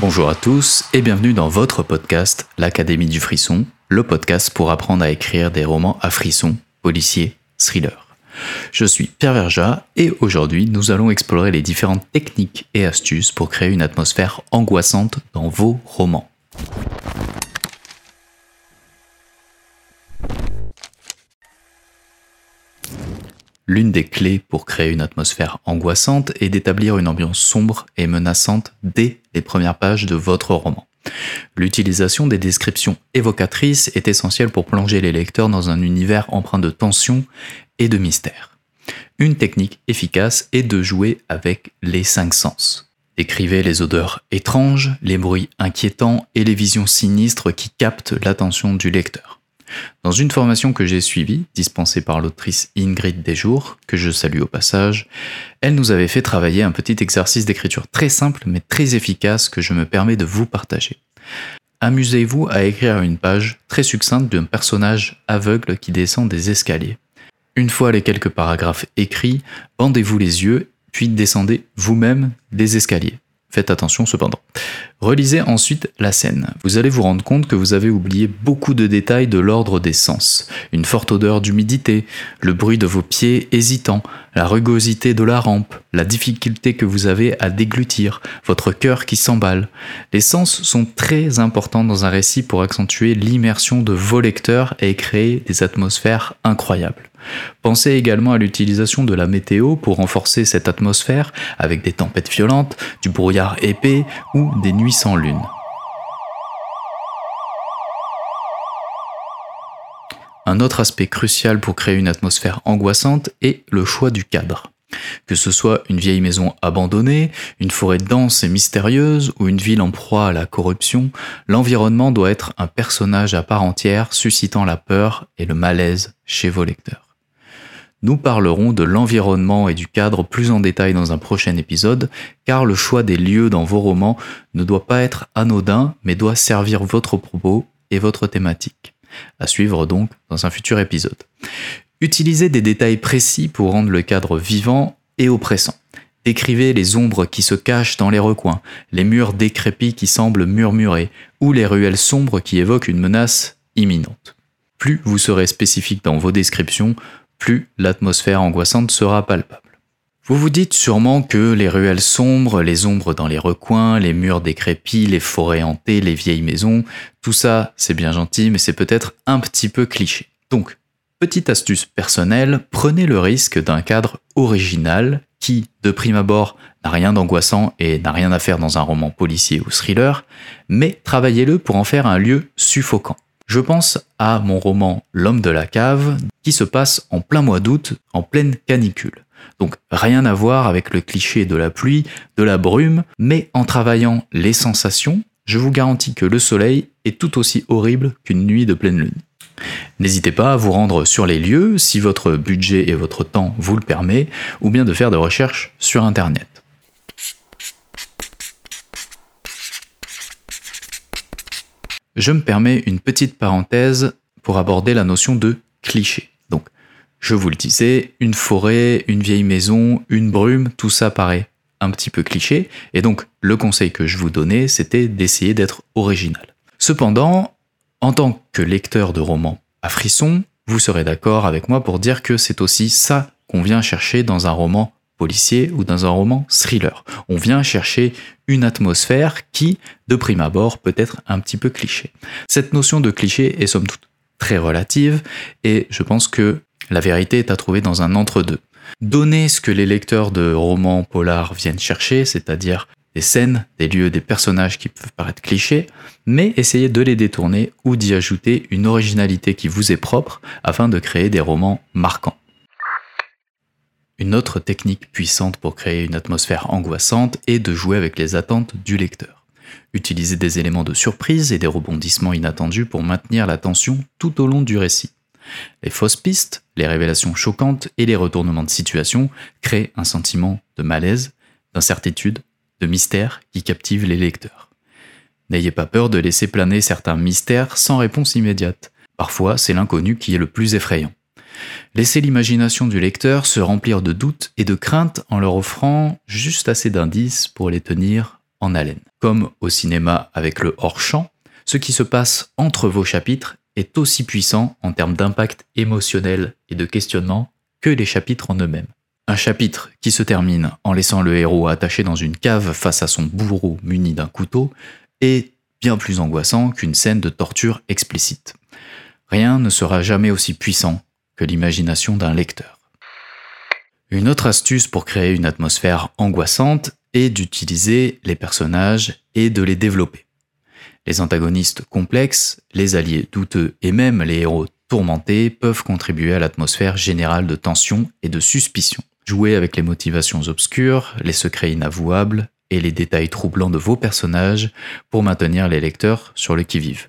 Bonjour à tous et bienvenue dans votre podcast, l'Académie du Frisson, le podcast pour apprendre à écrire des romans à frisson, policiers, thrillers. Je suis Pierre Verja et aujourd'hui nous allons explorer les différentes techniques et astuces pour créer une atmosphère angoissante dans vos romans. L'une des clés pour créer une atmosphère angoissante est d'établir une ambiance sombre et menaçante dès les premières pages de votre roman. L'utilisation des descriptions évocatrices est essentielle pour plonger les lecteurs dans un univers empreint de tension et de mystère. Une technique efficace est de jouer avec les cinq sens. Décrivez les odeurs étranges, les bruits inquiétants et les visions sinistres qui captent l'attention du lecteur. Dans une formation que j'ai suivie, dispensée par l'autrice Ingrid Desjours, que je salue au passage, elle nous avait fait travailler un petit exercice d'écriture très simple mais très efficace que je me permets de vous partager. Amusez-vous à écrire une page très succincte d'un personnage aveugle qui descend des escaliers. Une fois les quelques paragraphes écrits, bandez-vous les yeux, puis descendez vous-même des escaliers. Faites attention cependant. Relisez ensuite la scène. Vous allez vous rendre compte que vous avez oublié beaucoup de détails de l'ordre des sens. Une forte odeur d'humidité, le bruit de vos pieds hésitants, la rugosité de la rampe, la difficulté que vous avez à déglutir, votre cœur qui s'emballe. Les sens sont très importants dans un récit pour accentuer l'immersion de vos lecteurs et créer des atmosphères incroyables. Pensez également à l'utilisation de la météo pour renforcer cette atmosphère avec des tempêtes violentes, du brouillard épais ou des nuits sans lune. Un autre aspect crucial pour créer une atmosphère angoissante est le choix du cadre. Que ce soit une vieille maison abandonnée, une forêt dense et mystérieuse ou une ville en proie à la corruption, l'environnement doit être un personnage à part entière suscitant la peur et le malaise chez vos lecteurs. Nous parlerons de l'environnement et du cadre plus en détail dans un prochain épisode, car le choix des lieux dans vos romans ne doit pas être anodin, mais doit servir votre propos et votre thématique. À suivre donc dans un futur épisode. Utilisez des détails précis pour rendre le cadre vivant et oppressant. Décrivez les ombres qui se cachent dans les recoins, les murs décrépits qui semblent murmurer, ou les ruelles sombres qui évoquent une menace imminente. Plus vous serez spécifique dans vos descriptions, plus l'atmosphère angoissante sera palpable. Vous vous dites sûrement que les ruelles sombres, les ombres dans les recoins, les murs décrépits, les forêts hantées, les vieilles maisons, tout ça c'est bien gentil mais c'est peut-être un petit peu cliché. Donc, petite astuce personnelle, prenez le risque d'un cadre original qui, de prime abord, n'a rien d'angoissant et n'a rien à faire dans un roman policier ou thriller, mais travaillez-le pour en faire un lieu suffocant. Je pense à mon roman L'homme de la cave qui se passe en plein mois d'août, en pleine canicule. Donc rien à voir avec le cliché de la pluie, de la brume, mais en travaillant les sensations, je vous garantis que le soleil est tout aussi horrible qu'une nuit de pleine lune. N'hésitez pas à vous rendre sur les lieux si votre budget et votre temps vous le permet, ou bien de faire des recherches sur Internet. Je me permets une petite parenthèse pour aborder la notion de cliché. Donc, je vous le disais, une forêt, une vieille maison, une brume, tout ça paraît un petit peu cliché, et donc le conseil que je vous donnais, c'était d'essayer d'être original. Cependant, en tant que lecteur de romans à frisson, vous serez d'accord avec moi pour dire que c'est aussi ça qu'on vient chercher dans un roman ou dans un roman thriller. On vient chercher une atmosphère qui, de prime abord, peut être un petit peu cliché. Cette notion de cliché est somme toute très relative et je pense que la vérité est à trouver dans un entre-deux. Donner ce que les lecteurs de romans polars viennent chercher, c'est-à-dire des scènes, des lieux, des personnages qui peuvent paraître clichés, mais essayer de les détourner ou d'y ajouter une originalité qui vous est propre afin de créer des romans marquants. Une autre technique puissante pour créer une atmosphère angoissante est de jouer avec les attentes du lecteur. Utiliser des éléments de surprise et des rebondissements inattendus pour maintenir la tension tout au long du récit. Les fausses pistes, les révélations choquantes et les retournements de situation créent un sentiment de malaise, d'incertitude, de mystère qui captive les lecteurs. N'ayez pas peur de laisser planer certains mystères sans réponse immédiate. Parfois, c'est l'inconnu qui est le plus effrayant. Laissez l'imagination du lecteur se remplir de doutes et de craintes en leur offrant juste assez d'indices pour les tenir en haleine. Comme au cinéma avec le hors-champ, ce qui se passe entre vos chapitres est aussi puissant en termes d'impact émotionnel et de questionnement que les chapitres en eux-mêmes. Un chapitre qui se termine en laissant le héros attaché dans une cave face à son bourreau muni d'un couteau est bien plus angoissant qu'une scène de torture explicite. Rien ne sera jamais aussi puissant l'imagination d'un lecteur. Une autre astuce pour créer une atmosphère angoissante est d'utiliser les personnages et de les développer. Les antagonistes complexes, les alliés douteux et même les héros tourmentés peuvent contribuer à l'atmosphère générale de tension et de suspicion. Jouez avec les motivations obscures, les secrets inavouables et les détails troublants de vos personnages pour maintenir les lecteurs sur le qui-vive.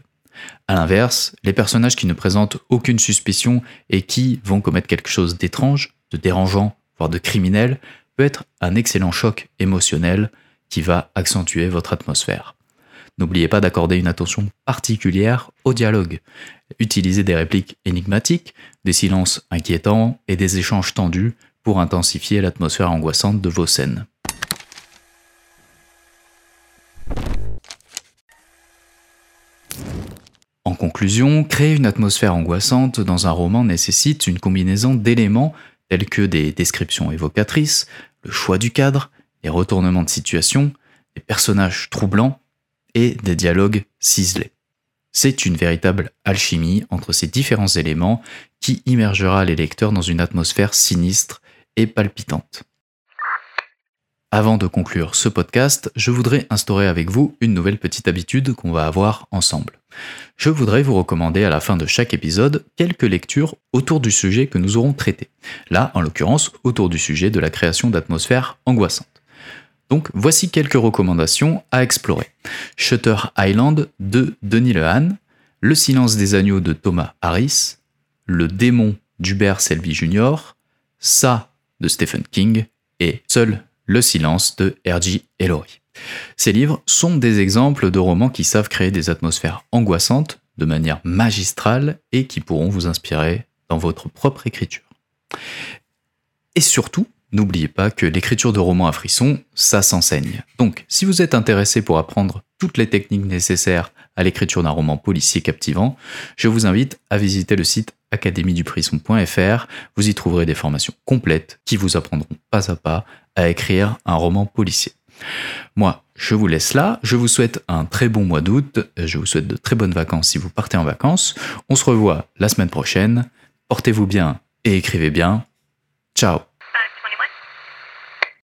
A l'inverse, les personnages qui ne présentent aucune suspicion et qui vont commettre quelque chose d'étrange, de dérangeant, voire de criminel, peut être un excellent choc émotionnel qui va accentuer votre atmosphère. N'oubliez pas d'accorder une attention particulière au dialogue. Utilisez des répliques énigmatiques, des silences inquiétants et des échanges tendus pour intensifier l'atmosphère angoissante de vos scènes. En créer une atmosphère angoissante dans un roman nécessite une combinaison d'éléments tels que des descriptions évocatrices, le choix du cadre, les retournements de situation, des personnages troublants et des dialogues ciselés. C'est une véritable alchimie entre ces différents éléments qui immergera les lecteurs dans une atmosphère sinistre et palpitante. Avant de conclure ce podcast, je voudrais instaurer avec vous une nouvelle petite habitude qu'on va avoir ensemble. Je voudrais vous recommander à la fin de chaque épisode quelques lectures autour du sujet que nous aurons traité. Là, en l'occurrence, autour du sujet de la création d'atmosphères angoissantes. Donc voici quelques recommandations à explorer. Shutter Island de Denis Lehane, Le silence des agneaux de Thomas Harris, Le démon d'Hubert Selby Jr., Ça de Stephen King et Seul le silence de R.J. Ellory. Ces livres sont des exemples de romans qui savent créer des atmosphères angoissantes de manière magistrale et qui pourront vous inspirer dans votre propre écriture. Et surtout, n'oubliez pas que l'écriture de romans à frissons, ça s'enseigne. Donc, si vous êtes intéressé pour apprendre toutes les techniques nécessaires à l'écriture d'un roman policier captivant, je vous invite à visiter le site académie-du-prisme.fr. Vous y trouverez des formations complètes qui vous apprendront pas à pas à écrire un roman policier. Moi, je vous laisse là. Je vous souhaite un très bon mois d'août. Je vous souhaite de très bonnes vacances si vous partez en vacances. On se revoit la semaine prochaine. Portez-vous bien et écrivez bien. Ciao